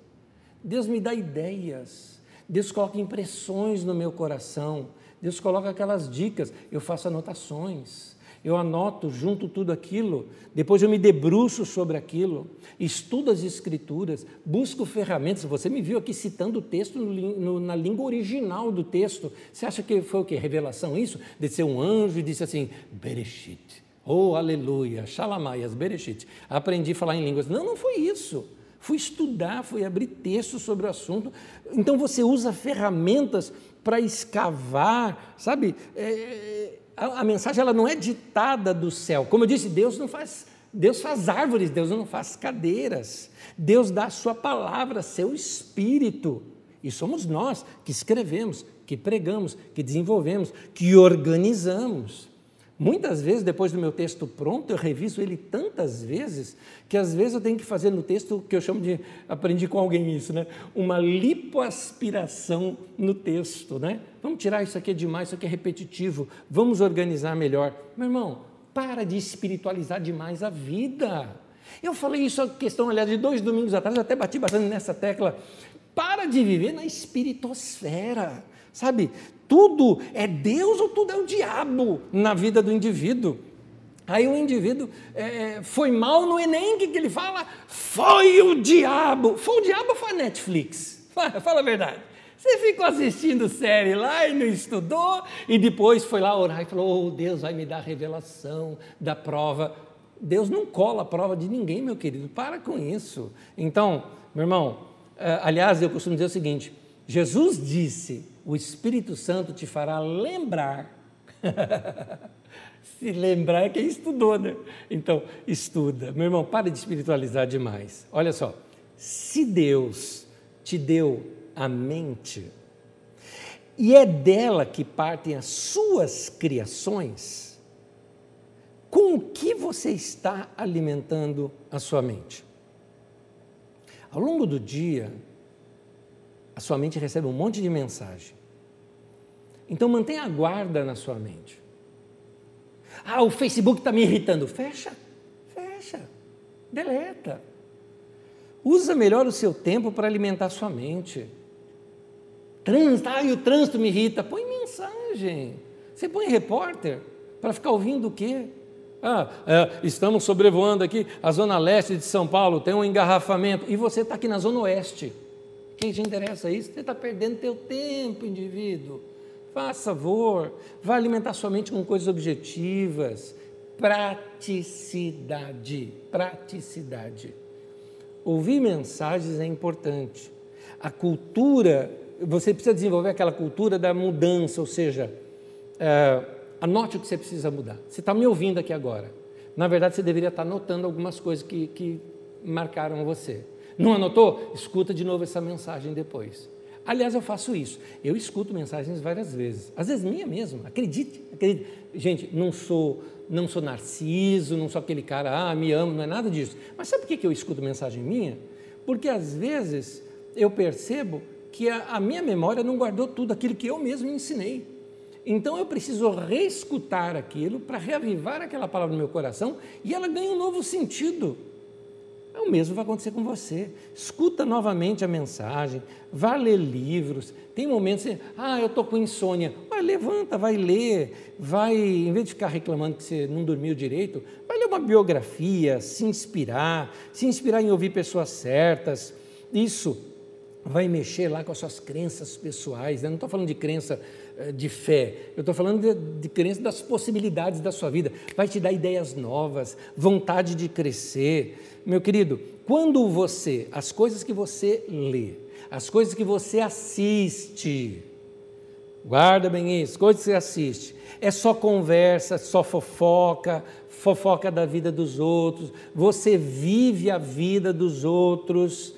A: Deus me dá ideias, Deus coloca impressões no meu coração, Deus coloca aquelas dicas, eu faço anotações. Eu anoto, junto tudo aquilo, depois eu me debruço sobre aquilo, estudo as escrituras, busco ferramentas. Você me viu aqui citando o texto no, no, na língua original do texto. Você acha que foi o que? Revelação isso? Desceu um anjo e disse assim, Bereshit, oh aleluia, Shalamaias, Bereshit. Aprendi a falar em línguas. Não, não foi isso. Fui estudar, fui abrir textos sobre o assunto. Então você usa ferramentas para escavar, sabe? É, a, a, mensagem ela não é ditada do céu. Como eu disse, Deus não faz, Deus faz árvores, Deus não faz cadeiras. Deus dá a sua palavra, seu espírito. E somos nós que escrevemos, que pregamos, que desenvolvemos, que organizamos. Muitas vezes, depois do meu texto pronto, eu reviso ele tantas vezes que às vezes eu tenho que fazer no texto que eu chamo de aprendi com alguém isso, né? Uma lipoaspiração no texto, né? Vamos tirar isso aqui é demais, isso aqui é repetitivo. Vamos organizar melhor. Meu irmão, para de espiritualizar demais a vida. Eu falei isso a questão, aliás, de dois domingos atrás, eu até bati bastante nessa tecla. Para de viver na espiritosfera. Sabe, tudo é Deus ou tudo é o diabo na vida do indivíduo. Aí o indivíduo é, foi mal no Enem, o que, que ele fala? Foi o diabo. Foi o diabo ou foi a Netflix? Fala, fala a verdade. Você ficou assistindo série lá e não estudou, e depois foi lá orar e falou: oh, Deus vai me dar a revelação da prova. Deus não cola a prova de ninguém, meu querido, para com isso. Então, meu irmão, é, aliás, eu costumo dizer o seguinte: Jesus disse o Espírito Santo te fará lembrar. Se lembrar é quem estudou, né? Então, estuda. Meu irmão, para de espiritualizar demais. Olha só, se Deus te deu a mente, e é dela que partem as suas criações, com o que você está alimentando a sua mente? Ao longo do dia, a sua mente recebe um monte de mensagem. Então mantenha a guarda na sua mente. Ah, o Facebook está me irritando. Fecha, fecha, deleta. Usa melhor o seu tempo para alimentar a sua mente. Trânsito, ah, o trânsito me irrita. Põe mensagem. Você põe repórter para ficar ouvindo o quê? Ah, é, estamos sobrevoando aqui a zona leste de São Paulo, tem um engarrafamento, e você está aqui na zona oeste. Quem te interessa isso? Você está perdendo teu tempo, indivíduo. Faça favor, vá alimentar sua mente com coisas objetivas. Praticidade, praticidade. Ouvir mensagens é importante. A cultura, você precisa desenvolver aquela cultura da mudança, ou seja, é, anote o que você precisa mudar. Você está me ouvindo aqui agora. Na verdade, você deveria estar anotando algumas coisas que, que marcaram você. Não anotou? Escuta de novo essa mensagem depois. Aliás, eu faço isso. Eu escuto mensagens várias vezes. Às vezes minha mesmo. Acredite, acredite. Gente, não sou, não sou narciso, não sou aquele cara, ah, me amo, não é nada disso. Mas sabe por que eu escuto mensagem minha? Porque às vezes eu percebo que a, a minha memória não guardou tudo aquilo que eu mesmo ensinei. Então eu preciso reescutar aquilo para reavivar aquela palavra no meu coração e ela ganha um novo sentido. O mesmo vai acontecer com você. Escuta novamente a mensagem, vá ler livros. Tem momentos, ah, eu estou com insônia. Vai, levanta, vai ler, vai, em vez de ficar reclamando que você não dormiu direito, vai ler uma biografia, se inspirar, se inspirar em ouvir pessoas certas. Isso vai mexer lá com as suas crenças pessoais. Né? Não estou falando de crença de fé, eu estou falando de, de crença das possibilidades da sua vida. Vai te dar ideias novas, vontade de crescer. Meu querido, quando você, as coisas que você lê, as coisas que você assiste, guarda bem isso, coisas que você assiste, é só conversa, só fofoca, fofoca da vida dos outros, você vive a vida dos outros,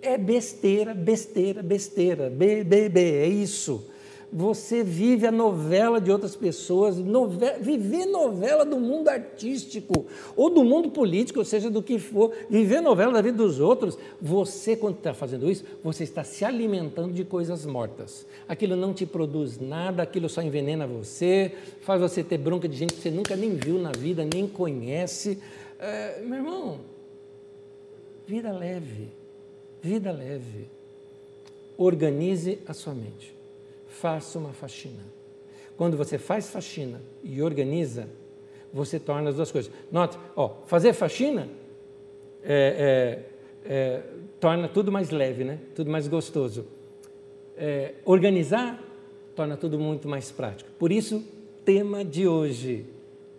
A: é besteira, besteira, besteira, BBB, é isso você vive a novela de outras pessoas, novela, viver novela do mundo artístico ou do mundo político, ou seja, do que for, viver novela da vida dos outros, você, quando está fazendo isso, você está se alimentando de coisas mortas. Aquilo não te produz nada, aquilo só envenena você, faz você ter bronca de gente que você nunca nem viu na vida, nem conhece. É, meu irmão, vida leve, vida leve. Organize a sua mente faça uma faxina. quando você faz faxina e organiza, você torna as duas coisas. Nota, ó, fazer faxina é, é, é, torna tudo mais leve, né? tudo mais gostoso. É, organizar torna tudo muito mais prático. Por isso, tema de hoje: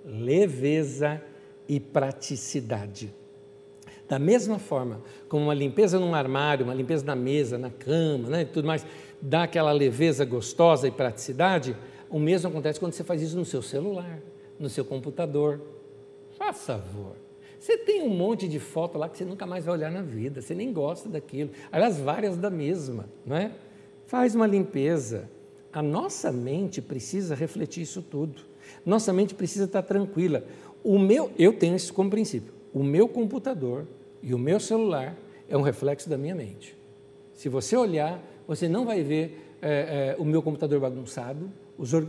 A: leveza e praticidade. Da mesma forma como uma limpeza num armário, uma limpeza na mesa, na cama, né, tudo mais, dá aquela leveza gostosa e praticidade, o mesmo acontece quando você faz isso no seu celular, no seu computador. Faça favor. Você tem um monte de foto lá que você nunca mais vai olhar na vida, você nem gosta daquilo. Aliás, várias da mesma, não é? Faz uma limpeza. A nossa mente precisa refletir isso tudo. Nossa mente precisa estar tranquila. O meu, eu tenho isso como princípio. O meu computador e o meu celular é um reflexo da minha mente. Se você olhar, você não vai ver é, é, o meu computador bagunçado,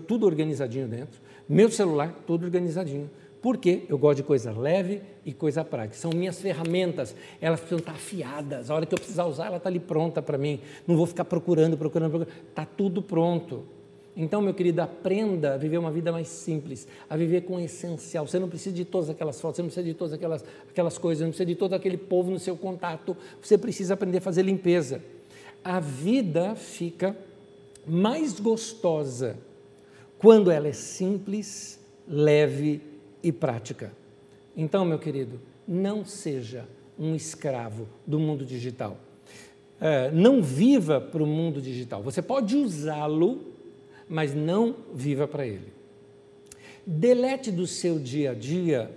A: tudo organizadinho dentro, meu celular todo organizadinho. Por quê? Eu gosto de coisa leve e coisa prática. São minhas ferramentas, elas precisam estar afiadas. A hora que eu precisar usar, ela está ali pronta para mim. Não vou ficar procurando, procurando, procurando. Está tudo pronto. Então, meu querido, aprenda a viver uma vida mais simples, a viver com o essencial. Você não precisa de todas aquelas fotos, você não precisa de todas aquelas, aquelas coisas, não precisa de todo aquele povo no seu contato. Você precisa aprender a fazer limpeza. A vida fica mais gostosa quando ela é simples, leve e prática. Então, meu querido, não seja um escravo do mundo digital. É, não viva para o mundo digital. Você pode usá-lo mas não viva para ele. Delete do seu dia a dia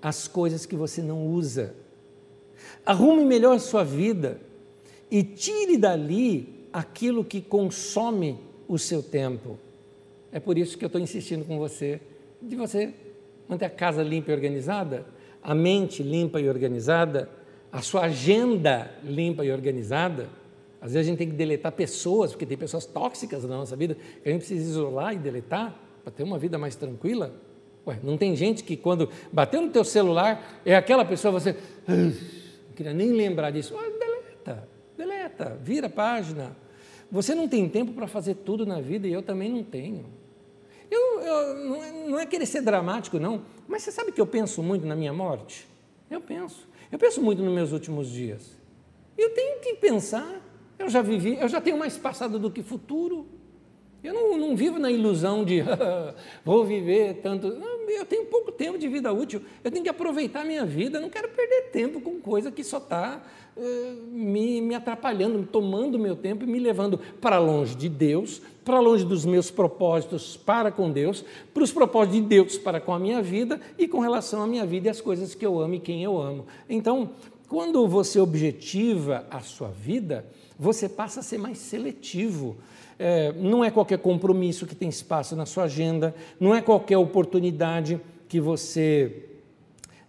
A: as coisas que você não usa. Arrume melhor a sua vida e tire dali aquilo que consome o seu tempo. É por isso que eu estou insistindo com você, de você manter a casa limpa e organizada, a mente limpa e organizada, a sua agenda limpa e organizada às vezes a gente tem que deletar pessoas, porque tem pessoas tóxicas na nossa vida, que a gente precisa isolar e deletar para ter uma vida mais tranquila. Ué, não tem gente que quando bateu no teu celular, é aquela pessoa, você não queria nem lembrar disso. Deleta, deleta, vira a página. Você não tem tempo para fazer tudo na vida e eu também não tenho. Eu, eu não, é, não é querer ser dramático, não, mas você sabe que eu penso muito na minha morte? Eu penso. Eu penso muito nos meus últimos dias. Eu tenho que pensar eu já vivi, eu já tenho mais passado do que futuro. Eu não, não vivo na ilusão de vou viver tanto. Eu tenho pouco tempo de vida útil. Eu tenho que aproveitar a minha vida. Eu não quero perder tempo com coisa que só está me, me atrapalhando, tomando meu tempo e me levando para longe de Deus, para longe dos meus propósitos para com Deus, para os propósitos de Deus para com a minha vida e com relação à minha vida e às coisas que eu amo e quem eu amo. Então, quando você objetiva a sua vida, você passa a ser mais seletivo. É, não é qualquer compromisso que tem espaço na sua agenda, não é qualquer oportunidade que você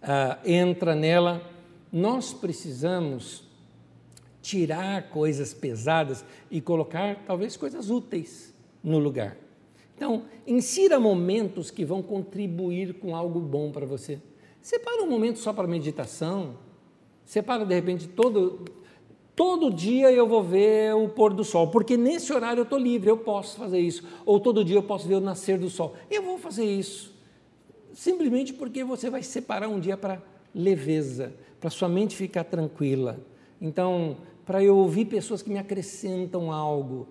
A: ah, entra nela. Nós precisamos tirar coisas pesadas e colocar talvez coisas úteis no lugar. Então, insira momentos que vão contribuir com algo bom para você. Separa um momento só para meditação. Separa, de repente, todo, Todo dia eu vou ver o pôr do sol, porque nesse horário eu estou livre, eu posso fazer isso. Ou todo dia eu posso ver o nascer do sol. Eu vou fazer isso. Simplesmente porque você vai separar um dia para leveza, para sua mente ficar tranquila. Então, para eu ouvir pessoas que me acrescentam algo.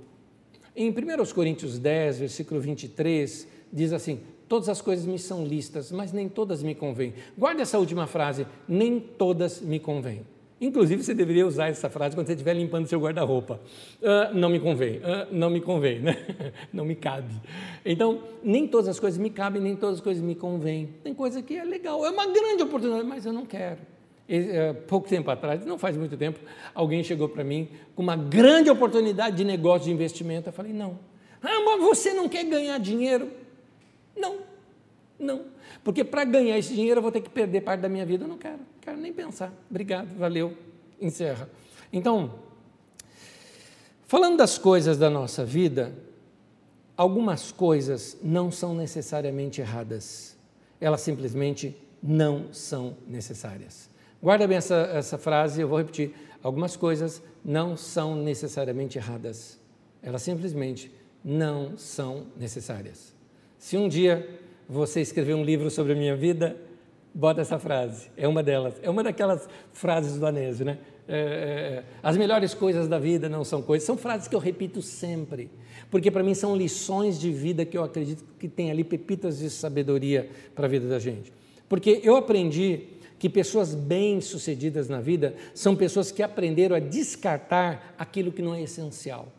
A: Em 1 Coríntios 10, versículo 23, diz assim: Todas as coisas me são listas, mas nem todas me convêm. Guarde essa última frase: nem todas me convêm. Inclusive, você deveria usar essa frase quando você estiver limpando seu guarda-roupa. Uh, não me convém, uh, não me convém, né? não me cabe. Então, nem todas as coisas me cabem, nem todas as coisas me convêm. Tem coisa que é legal, é uma grande oportunidade, mas eu não quero. E, uh, pouco tempo atrás, não faz muito tempo, alguém chegou para mim com uma grande oportunidade de negócio de investimento. Eu falei, não. Ah, mas você não quer ganhar dinheiro? Não, não. Porque para ganhar esse dinheiro eu vou ter que perder parte da minha vida. Eu não quero, não quero nem pensar. Obrigado, valeu, encerra. Então, falando das coisas da nossa vida, algumas coisas não são necessariamente erradas. Elas simplesmente não são necessárias. Guarda bem essa, essa frase, eu vou repetir. Algumas coisas não são necessariamente erradas. Elas simplesmente não são necessárias. Se um dia você escrever um livro sobre a minha vida, bota essa frase. É uma delas. É uma daquelas frases do Anésio, né? É, é, é, as melhores coisas da vida não são coisas. São frases que eu repito sempre, porque para mim são lições de vida que eu acredito que tem ali pepitas de sabedoria para a vida da gente. Porque eu aprendi que pessoas bem-sucedidas na vida são pessoas que aprenderam a descartar aquilo que não é essencial.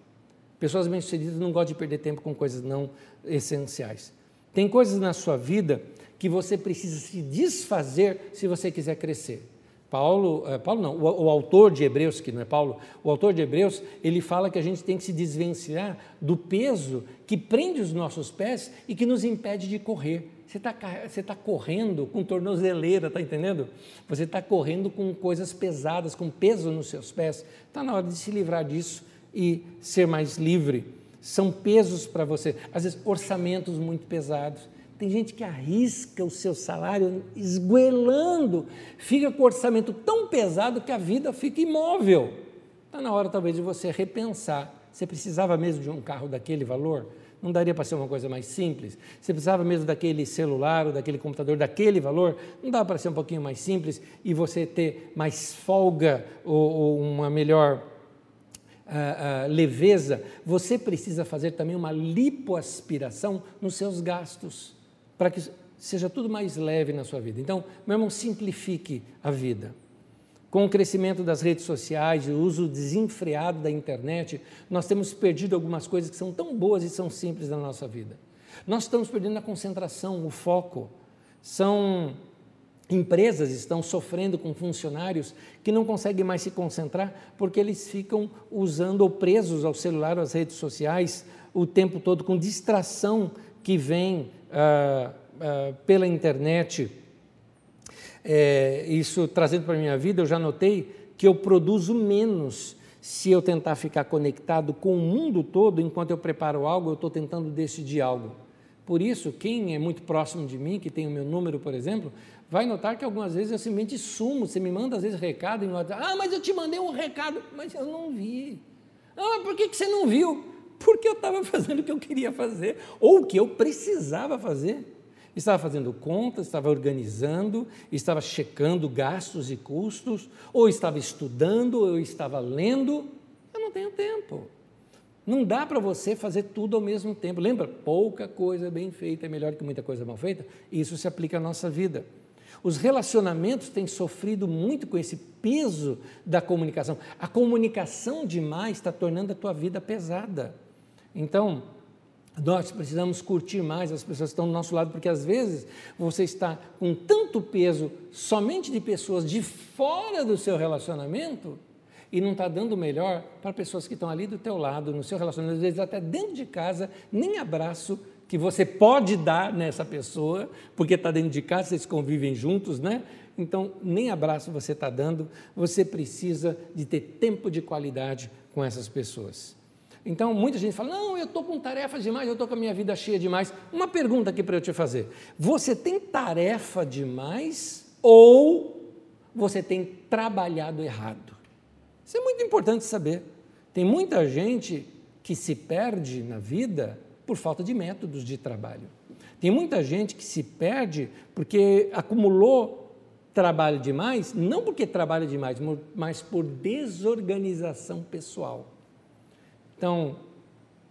A: Pessoas bem-sucedidas não gostam de perder tempo com coisas não essenciais. Tem coisas na sua vida que você precisa se desfazer se você quiser crescer. Paulo, uh, Paulo não, o, o, autor de Hebreus, que não é Paulo, o autor de Hebreus, ele fala que a gente tem que se desvencilhar do peso que prende os nossos pés e que nos impede de correr. Você está você tá correndo com tornozeleira, está entendendo? Você está correndo com coisas pesadas, com peso nos seus pés. Está na hora de se livrar disso e ser mais livre. São pesos para você, às vezes orçamentos muito pesados tem gente que arrisca o seu salário esguelando, fica com o orçamento tão pesado que a vida fica imóvel. Está na hora, talvez, de você repensar. Você precisava mesmo de um carro daquele valor? Não daria para ser uma coisa mais simples? Você precisava mesmo daquele celular ou daquele computador daquele valor? Não dá para ser um pouquinho mais simples e você ter mais folga ou, ou uma melhor uh, uh, leveza? Você precisa fazer também uma lipoaspiração nos seus gastos para que seja tudo mais leve na sua vida. Então, meu irmão, simplifique a vida. Com o crescimento das redes sociais e o uso desenfreado da internet, nós temos perdido algumas coisas que são tão boas e são simples na nossa vida. Nós estamos perdendo a concentração, o foco. São empresas estão sofrendo com funcionários que não conseguem mais se concentrar porque eles ficam usando ou presos ao celular, às redes sociais o tempo todo com distração que vem ah, ah, pela internet, é, isso trazendo para a minha vida, eu já notei que eu produzo menos se eu tentar ficar conectado com o mundo todo enquanto eu preparo algo, eu estou tentando decidir algo. Por isso, quem é muito próximo de mim, que tem o meu número, por exemplo, vai notar que algumas vezes eu simplesmente sumo. Você me manda às vezes recado em WhatsApp. Ah, mas eu te mandei um recado, mas eu não vi. Ah, por que, que você não viu? porque eu estava fazendo o que eu queria fazer, ou o que eu precisava fazer. Estava fazendo contas, estava organizando, estava checando gastos e custos, ou estava estudando, ou estava lendo. Eu não tenho tempo. Não dá para você fazer tudo ao mesmo tempo. Lembra? Pouca coisa bem feita é melhor que muita coisa mal feita. Isso se aplica à nossa vida. Os relacionamentos têm sofrido muito com esse peso da comunicação. A comunicação demais está tornando a tua vida pesada. Então, nós precisamos curtir mais as pessoas que estão do nosso lado, porque às vezes você está com tanto peso somente de pessoas de fora do seu relacionamento e não está dando melhor para pessoas que estão ali do teu lado, no seu relacionamento, às vezes até dentro de casa, nem abraço que você pode dar nessa pessoa, porque está dentro de casa, vocês convivem juntos, né? Então, nem abraço você está dando, você precisa de ter tempo de qualidade com essas pessoas. Então, muita gente fala: não, eu estou com tarefas demais, eu estou com a minha vida cheia demais. Uma pergunta aqui para eu te fazer: você tem tarefa demais ou você tem trabalhado errado? Isso é muito importante saber. Tem muita gente que se perde na vida por falta de métodos de trabalho. Tem muita gente que se perde porque acumulou trabalho demais, não porque trabalha demais, mas por desorganização pessoal. Então,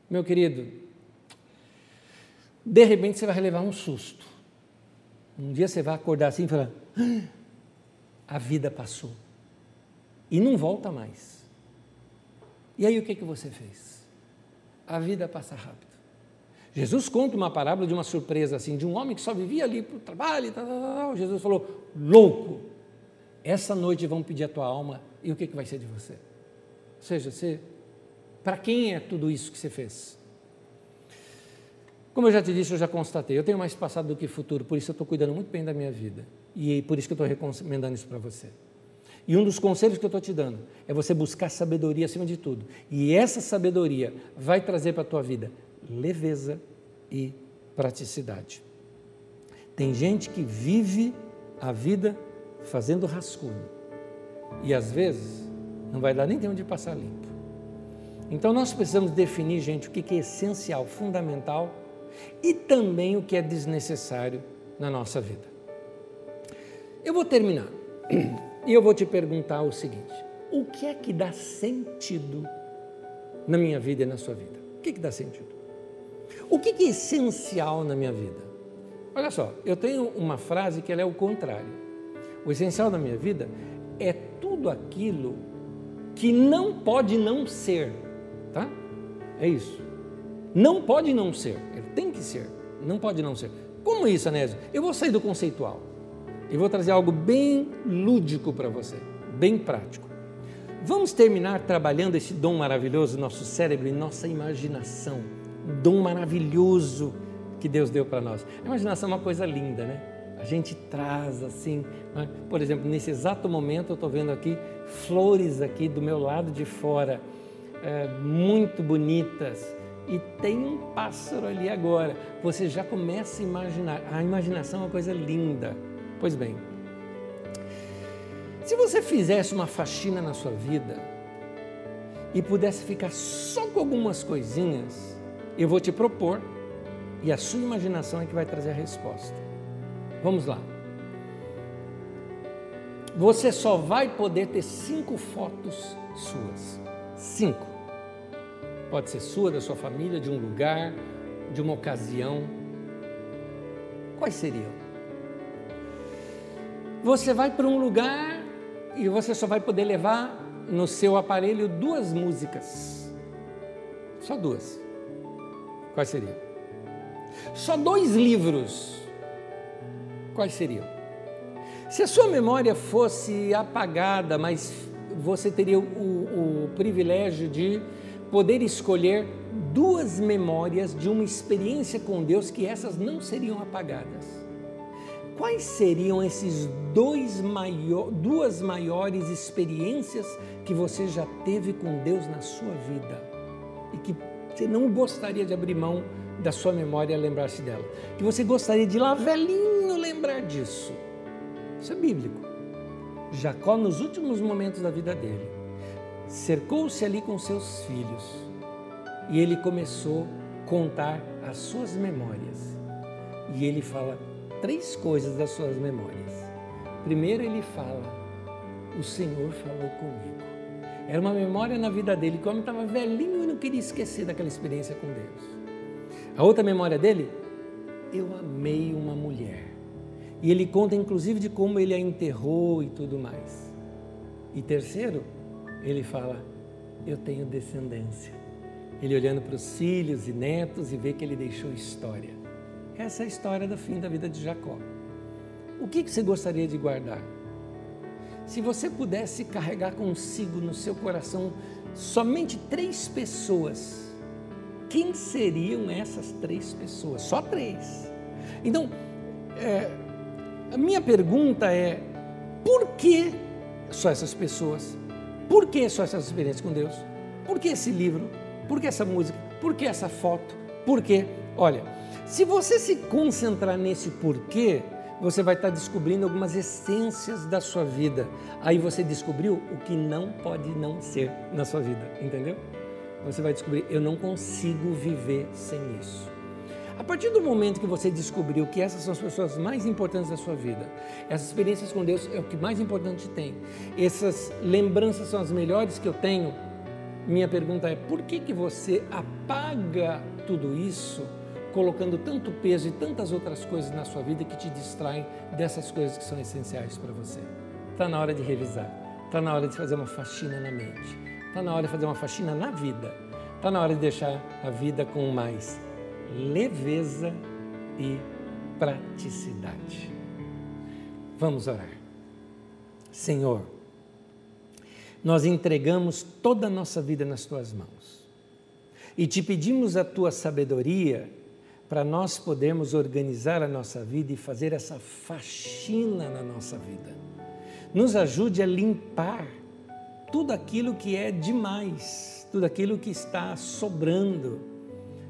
A: meu querido, de repente você vai levar um susto. Um dia você vai acordar assim e falar: ah, a vida passou. E não volta mais. E aí o que, que você fez? A vida passa rápido. Jesus conta uma parábola de uma surpresa assim, de um homem que só vivia ali para o trabalho. Tal, tal, tal. Jesus falou: louco, essa noite vão pedir a tua alma e o que, que vai ser de você? Ou seja, você para quem é tudo isso que você fez? Como eu já te disse, eu já constatei, eu tenho mais passado do que futuro, por isso eu estou cuidando muito bem da minha vida. E por isso que eu estou recomendando isso para você. E um dos conselhos que eu estou te dando é você buscar sabedoria acima de tudo. E essa sabedoria vai trazer para a tua vida leveza e praticidade. Tem gente que vive a vida fazendo rascunho. E às vezes não vai dar nem tempo de passar limpo. Então nós precisamos definir, gente, o que é essencial, fundamental e também o que é desnecessário na nossa vida. Eu vou terminar e eu vou te perguntar o seguinte: o que é que dá sentido na minha vida e na sua vida? O que, é que dá sentido? O que, que é essencial na minha vida? Olha só, eu tenho uma frase que é o contrário. O essencial na minha vida é tudo aquilo que não pode não ser, tá? É isso. Não pode não ser, ele tem que ser, não pode não ser. Como isso, Anésio? Eu vou sair do conceitual e vou trazer algo bem lúdico para você, bem prático. Vamos terminar trabalhando esse dom maravilhoso, nosso cérebro e nossa imaginação. Um dom maravilhoso que Deus deu para nós. A imaginação é uma coisa linda, né? A gente traz assim, né? por exemplo, nesse exato momento eu estou vendo aqui flores aqui do meu lado de fora, é, muito bonitas, e tem um pássaro ali agora. Você já começa a imaginar. A imaginação é uma coisa linda. Pois bem, se você fizesse uma faxina na sua vida e pudesse ficar só com algumas coisinhas, eu vou te propor e a sua imaginação é que vai trazer a resposta. Vamos lá. Você só vai poder ter cinco fotos suas. Cinco. Pode ser sua, da sua família, de um lugar, de uma ocasião. Quais seriam? Você vai para um lugar e você só vai poder levar no seu aparelho duas músicas. Só duas. Quais seriam? Só dois livros. Quais seriam? Se a sua memória fosse apagada, mas você teria o, o, privilégio de poder escolher duas memórias de uma experiência com Deus que essas não seriam apagadas. Quais seriam esses dois maior, duas maiores experiências que você já teve com Deus na sua vida e que você não gostaria de abrir mão da sua memória e lembrar-se dela? Que você gostaria de lá velhinho lembrar disso? Isso é bíblico. Jacó, nos últimos momentos da vida dele, cercou-se ali com seus filhos e ele começou a contar as suas memórias. E ele fala três coisas das suas memórias. Primeiro, ele fala: O Senhor falou comigo. Era uma memória na vida dele, que o homem estava velhinho e não queria esquecer daquela experiência com Deus. A outra memória dele: Eu amei uma mulher. E ele conta inclusive de como ele a enterrou e tudo mais. E terceiro, ele fala: Eu tenho descendência. Ele olhando para os filhos e netos e vê que ele deixou história. Essa é a história do fim da vida de Jacó. O que você gostaria de guardar? Se você pudesse carregar consigo no seu coração somente três pessoas, quem seriam essas três pessoas? Só três. Então, é, a minha pergunta é: por que só essas pessoas? Por que só essas experiências com Deus? Por que esse livro? Por que essa música? Por que essa foto? Por quê? Olha, se você se concentrar nesse porquê, você vai estar descobrindo algumas essências da sua vida. Aí você descobriu o que não pode não ser na sua vida, entendeu? Você vai descobrir, eu não consigo viver sem isso. A partir do momento que você descobriu que essas são as pessoas mais importantes da sua vida, essas experiências com Deus é o que mais importante tem, essas lembranças são as melhores que eu tenho, minha pergunta é: por que, que você apaga tudo isso, colocando tanto peso e tantas outras coisas na sua vida que te distraem dessas coisas que são essenciais para você? Está na hora de revisar, está na hora de fazer uma faxina na mente, está na hora de fazer uma faxina na vida, está na hora de deixar a vida com mais leveza e praticidade. Vamos orar. Senhor, nós entregamos toda a nossa vida nas tuas mãos e te pedimos a tua sabedoria para nós podermos organizar a nossa vida e fazer essa faxina na nossa vida. Nos ajude a limpar tudo aquilo que é demais, tudo aquilo que está sobrando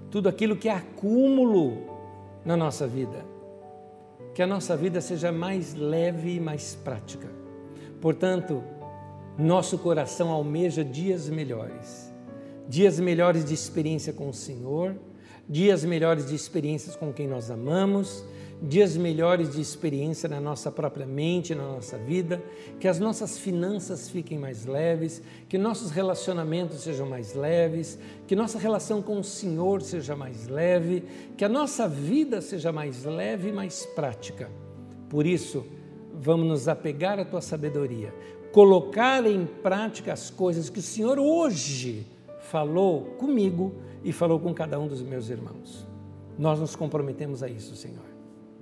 A: tudo aquilo que é acúmulo na nossa vida. Que a nossa vida seja mais leve e mais prática. Portanto, nosso coração almeja dias melhores, dias melhores de experiência com o Senhor, dias melhores de experiências com quem nós amamos, dias melhores de experiência na nossa própria mente, na nossa vida, que as nossas finanças fiquem mais leves, que nossos relacionamentos sejam mais leves, que nossa relação com o Senhor seja mais leve, que a nossa vida seja mais leve e mais prática. Por isso, vamos nos apegar à tua sabedoria, colocar em prática as coisas que o Senhor hoje falou comigo e falou com cada um dos meus irmãos. Nós nos comprometemos a isso, Senhor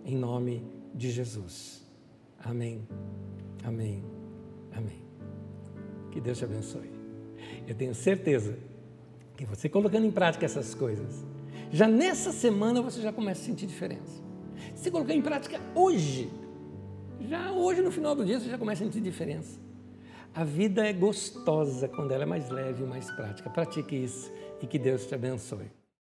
A: em nome de Jesus. Amém, amém, amém. Que Deus te abençoe. Eu tenho certeza que você colocando em prática essas coisas, já nessa semana você já começa a sentir diferença. Se colocar em prática hoje, já hoje no final do dia você já começa a sentir diferença. A vida é gostosa quando ela é mais leve e mais prática. Pratique isso e que Deus te abençoe.